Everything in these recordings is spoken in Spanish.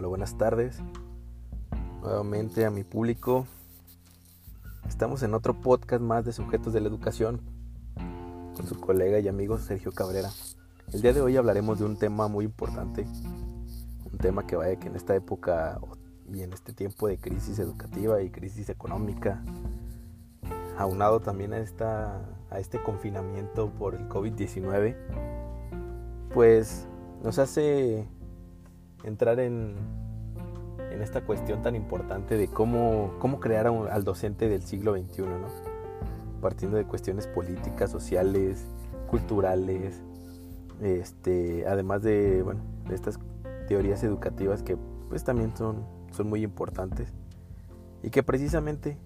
Hola, buenas tardes. Nuevamente a mi público. Estamos en otro podcast más de sujetos de la educación con su colega y amigo Sergio Cabrera. El día de hoy hablaremos de un tema muy importante, un tema que vaya que en esta época y en este tiempo de crisis educativa y crisis económica, aunado también a, esta, a este confinamiento por el COVID-19, pues nos hace entrar en, en esta cuestión tan importante de cómo, cómo crear al docente del siglo XXI, ¿no? partiendo de cuestiones políticas, sociales, culturales, este, además de, bueno, de estas teorías educativas que pues también son, son muy importantes y que precisamente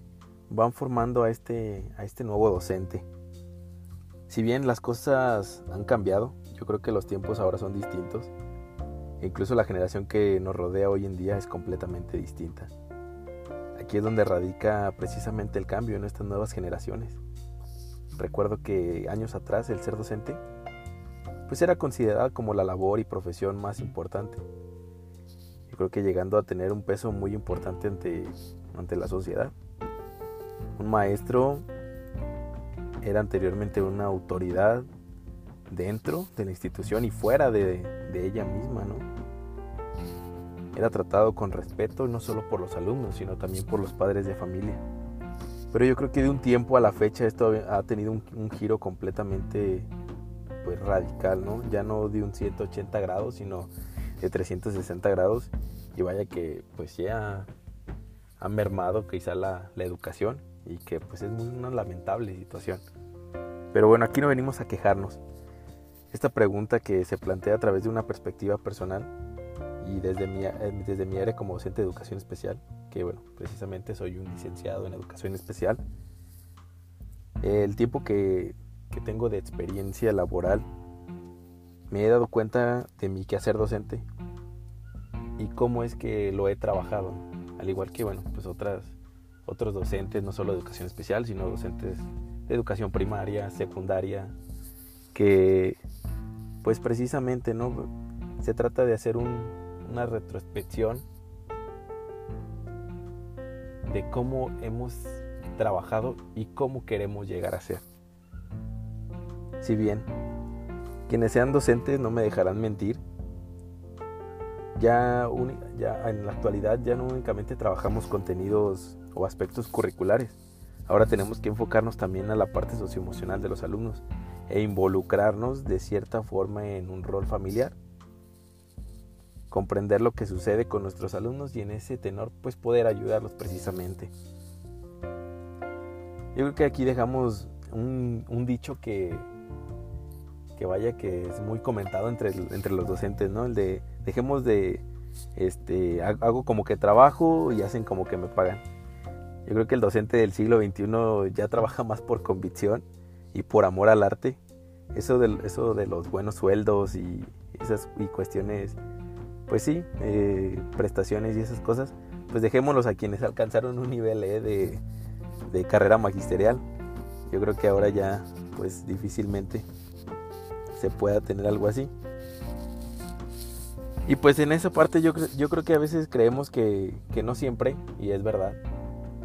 van formando a este, a este nuevo docente. Si bien las cosas han cambiado, yo creo que los tiempos ahora son distintos. Incluso la generación que nos rodea hoy en día es completamente distinta. Aquí es donde radica precisamente el cambio en estas nuevas generaciones. Recuerdo que años atrás el ser docente pues era considerada como la labor y profesión más importante. Yo creo que llegando a tener un peso muy importante ante, ante la sociedad. Un maestro era anteriormente una autoridad dentro de la institución y fuera de, de ella misma, ¿no? Era tratado con respeto no solo por los alumnos, sino también por los padres de familia. Pero yo creo que de un tiempo a la fecha esto ha tenido un, giro completamente pues radical, ¿no? Ya no de un 180 grados, sino de 360 grados. Y vaya que pues ya ha mermado quizá la, la educación y que pues es una lamentable situación. Pero bueno, aquí no venimos a quejarnos. Esta pregunta que se plantea a través de una perspectiva personal y desde mi, eh, desde mi área como docente de educación especial, que bueno, precisamente soy un licenciado en educación especial, el tiempo que, que tengo de experiencia laboral, me he dado cuenta de mi quehacer docente y cómo es que lo he trabajado, al igual que bueno, pues otras, otros docentes, no solo de educación especial, sino docentes de educación primaria, secundaria, que pues precisamente no se trata de hacer una retrospección de cómo hemos trabajado y cómo queremos llegar a ser. Si bien quienes sean docentes no me dejarán mentir, ya, en la actualidad ya no únicamente trabajamos contenidos o aspectos curriculares, Ahora tenemos que enfocarnos también a la parte socioemocional de los alumnos e involucrarnos de cierta forma en un rol familiar. Comprender lo que sucede con nuestros alumnos y en ese tenor pues poder ayudarlos precisamente. Yo creo que aquí dejamos un, dicho que, que vaya que es muy comentado entre, entre los docentes, ¿no? El de dejemos de, este, hago como que trabajo y hacen como que me pagan. Yo creo que el docente del siglo XXI ya trabaja más por convicción y por amor al arte. Eso de, eso de los buenos sueldos y esas y cuestiones, pues sí, eh, prestaciones y esas cosas, pues dejémoslos a quienes alcanzaron un nivel eh, de, de carrera magisterial. Yo creo que ahora ya, pues difícilmente se pueda tener algo así. Y pues en esa parte yo, yo creo que a veces creemos que, que no siempre, y es verdad,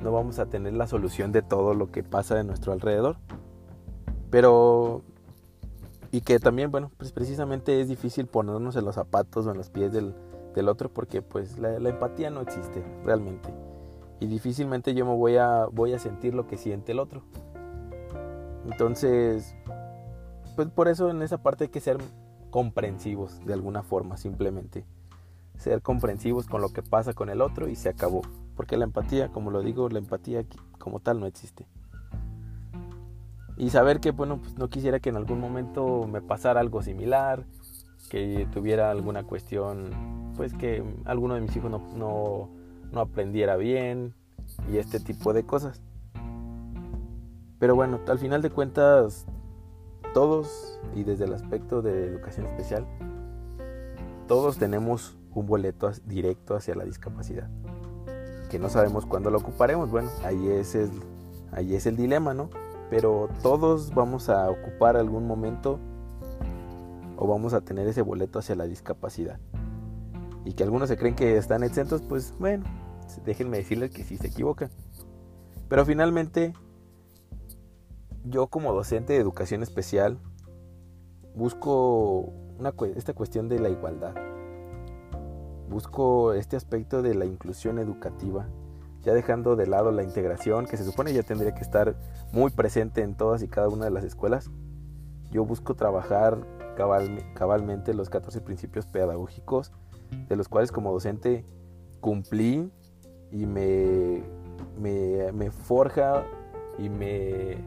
no vamos a tener la solución de todo lo que pasa de nuestro alrededor. Pero, y que también, bueno, pues precisamente es difícil ponernos en los zapatos o en los pies del, otro porque pues la, empatía no existe realmente. Y difícilmente yo me voy a, voy a sentir lo que siente el otro. Entonces, pues por eso en esa parte hay que ser comprensivos de alguna forma, simplemente. Ser comprensivos con lo que pasa con el otro y se acabó. Porque la empatía, como lo digo, la empatía como tal no existe. Y saber que, bueno, pues no quisiera que en algún momento me pasara algo similar, que tuviera alguna cuestión, pues que alguno de mis hijos no, no aprendiera bien y este tipo de cosas. Pero bueno, al final de cuentas, todos, y desde el aspecto de educación especial, todos tenemos un boleto directo hacia la discapacidad que no sabemos cuándo lo ocuparemos. Bueno, ahí es el, ahí es el dilema, ¿no? Pero todos vamos a ocupar algún momento o vamos a tener ese boleto hacia la discapacidad. y que algunos se creen que están exentos, pues bueno, déjenme decirles que sí se equivocan. Pero finalmente, yo como docente de educación especial, busco esta cuestión de la igualdad. Busco este aspecto de la inclusión educativa, ya dejando de lado la integración, que se supone ya tendría que estar muy presente en todas y cada una de las escuelas. Yo busco trabajar cabalmente los 14 principios pedagógicos, de los cuales como docente cumplí y me, me, me forja y me,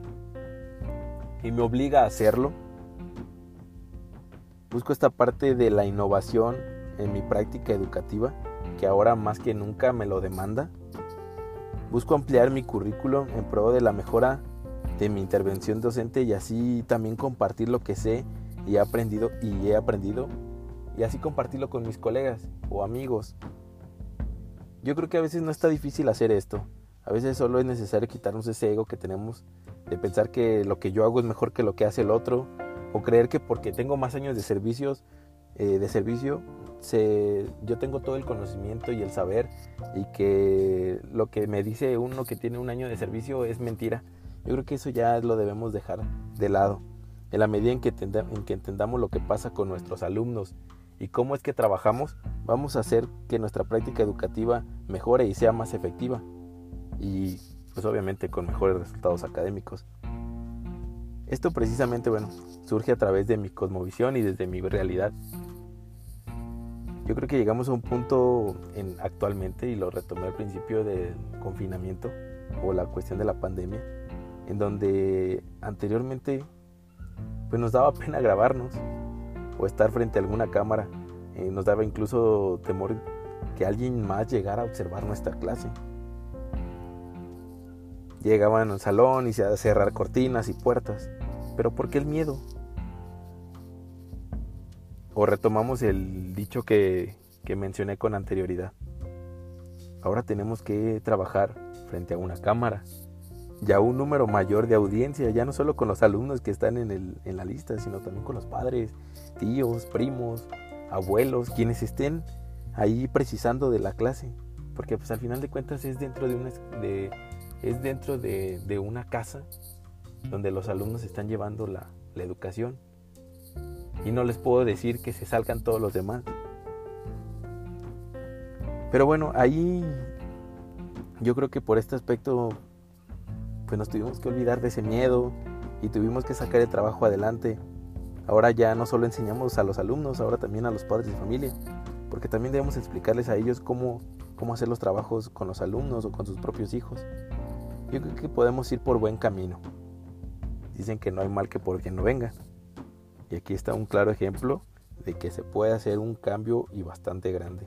y me obliga a hacerlo. Busco esta parte de la innovación en mi práctica educativa, que ahora más que nunca me lo demanda. Busco ampliar mi currículum en pro de la mejora de mi intervención docente y así también compartir lo que sé y he aprendido y he aprendido y así compartirlo con mis colegas o amigos. Yo creo que a veces no está difícil hacer esto. A veces solo es necesario quitarnos ese ego que tenemos de pensar que lo que yo hago es mejor que lo que hace el otro o creer que porque tengo más años de servicios eh, de servicio se, yo tengo todo el conocimiento y el saber y que lo que me dice uno que tiene un año de servicio es mentira. Yo creo que eso ya lo debemos dejar de lado. En la medida en que, en que entendamos lo que pasa con nuestros alumnos y cómo es que trabajamos, vamos a hacer que nuestra práctica educativa mejore y sea más efectiva. Y pues obviamente con mejores resultados académicos. Esto precisamente, bueno, surge a través de mi cosmovisión y desde mi realidad. Yo creo que llegamos a un punto en, actualmente, y lo retomé al principio del confinamiento o la cuestión de la pandemia, en donde anteriormente pues nos daba pena grabarnos o estar frente a alguna cámara. Eh, nos daba incluso temor que alguien más llegara a observar nuestra clase. Llegaban al salón y se cerrar cortinas y puertas. Pero ¿por qué el miedo? O retomamos el dicho que, que mencioné con anterioridad. Ahora tenemos que trabajar frente a una cámara, ya un número mayor de audiencia, ya no solo con los alumnos que están en, el, en la lista, sino también con los padres, tíos, primos, abuelos, quienes estén ahí precisando de la clase. Porque pues al final de cuentas es dentro de una, es dentro de, de una casa donde los alumnos están llevando la, la educación. Y no les puedo decir que se salgan todos los demás. Pero bueno, ahí yo creo que por este aspecto pues nos tuvimos que olvidar de ese miedo y tuvimos que sacar el trabajo adelante. Ahora ya no solo enseñamos a los alumnos, ahora también a los padres de familia, porque también debemos explicarles a ellos cómo, cómo hacer los trabajos con los alumnos o con sus propios hijos. Yo creo que podemos ir por buen camino. Dicen que no hay mal que por bien no venga. Y aquí está un claro ejemplo de que se puede hacer un cambio y bastante grande.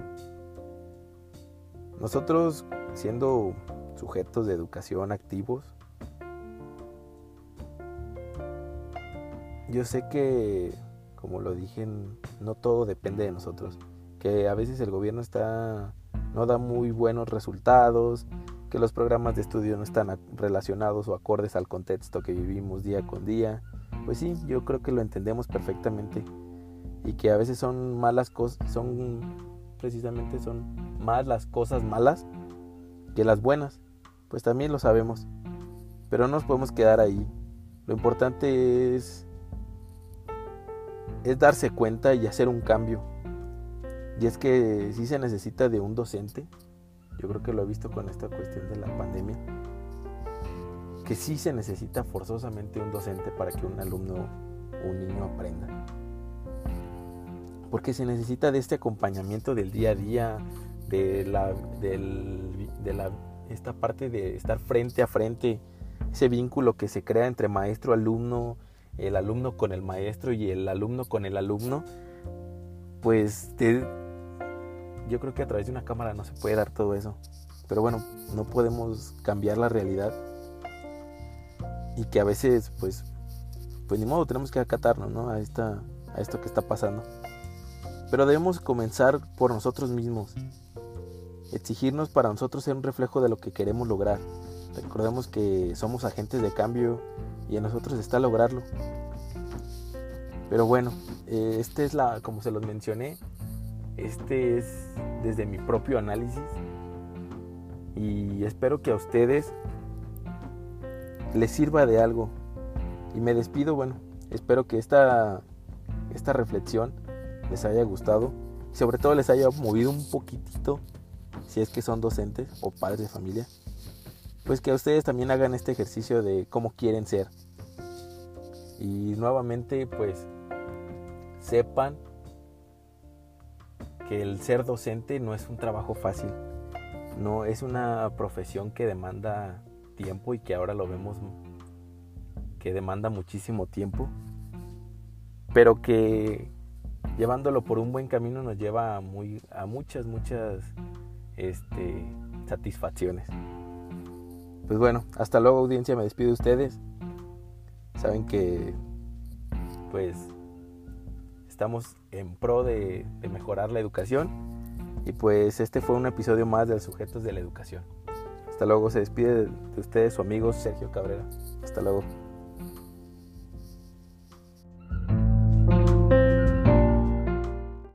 Nosotros, siendo sujetos de educación activos, yo sé que, como lo dije, no todo depende de nosotros. Que a veces el gobierno está no da muy buenos resultados, que los programas de estudio no están relacionados o acordes al contexto que vivimos día con día. Pues sí, yo creo que lo entendemos perfectamente y que a veces son malas cosas, son precisamente son más las cosas malas que las buenas. Pues también lo sabemos. Pero no nos podemos quedar ahí. Lo importante es es darse cuenta y hacer un cambio. Y es que sí se necesita de un docente, yo creo que lo he visto con esta cuestión de la pandemia, que sí se necesita forzosamente un docente para que un alumno o un niño aprenda. Porque se necesita de este acompañamiento del día a día, de la, de la, esta parte de estar frente a frente, ese vínculo que se crea entre maestro-alumno, el alumno con el maestro y el alumno con el alumno, pues yo creo que a través de una cámara no se puede dar todo eso. Pero bueno, no podemos cambiar la realidad y que a veces pues pues ni modo tenemos que acatarnos ¿no? a, esta, a esto que está pasando. Pero debemos comenzar por nosotros mismos. Exigirnos para nosotros ser un reflejo de lo que queremos lograr. Recordemos que somos agentes de cambio y en nosotros está lograrlo. Pero bueno, eh, este es la, como se los mencioné, Este es desde mi propio análisis y espero que a ustedes les sirva de algo. Y me despido, bueno, espero que esta, esta reflexión les haya gustado y sobre todo les haya movido un poquitito si es que son docentes o padres de familia. Pues que ustedes también hagan este ejercicio de cómo quieren ser. Y nuevamente pues sepan que el ser docente no es un trabajo fácil. No es una profesión que demanda tiempo y que ahora lo vemos que demanda muchísimo tiempo, pero que llevándolo por un buen camino nos lleva a, muy, a muchas, muchas este, satisfacciones. Pues bueno, hasta luego audiencia, me despido de ustedes. Saben que pues estamos en pro de, mejorar la educación y pues este fue un episodio más de Sujetos de la Educación. Hasta luego, se despide de ustedes su amigo Sergio Cabrera. Hasta luego.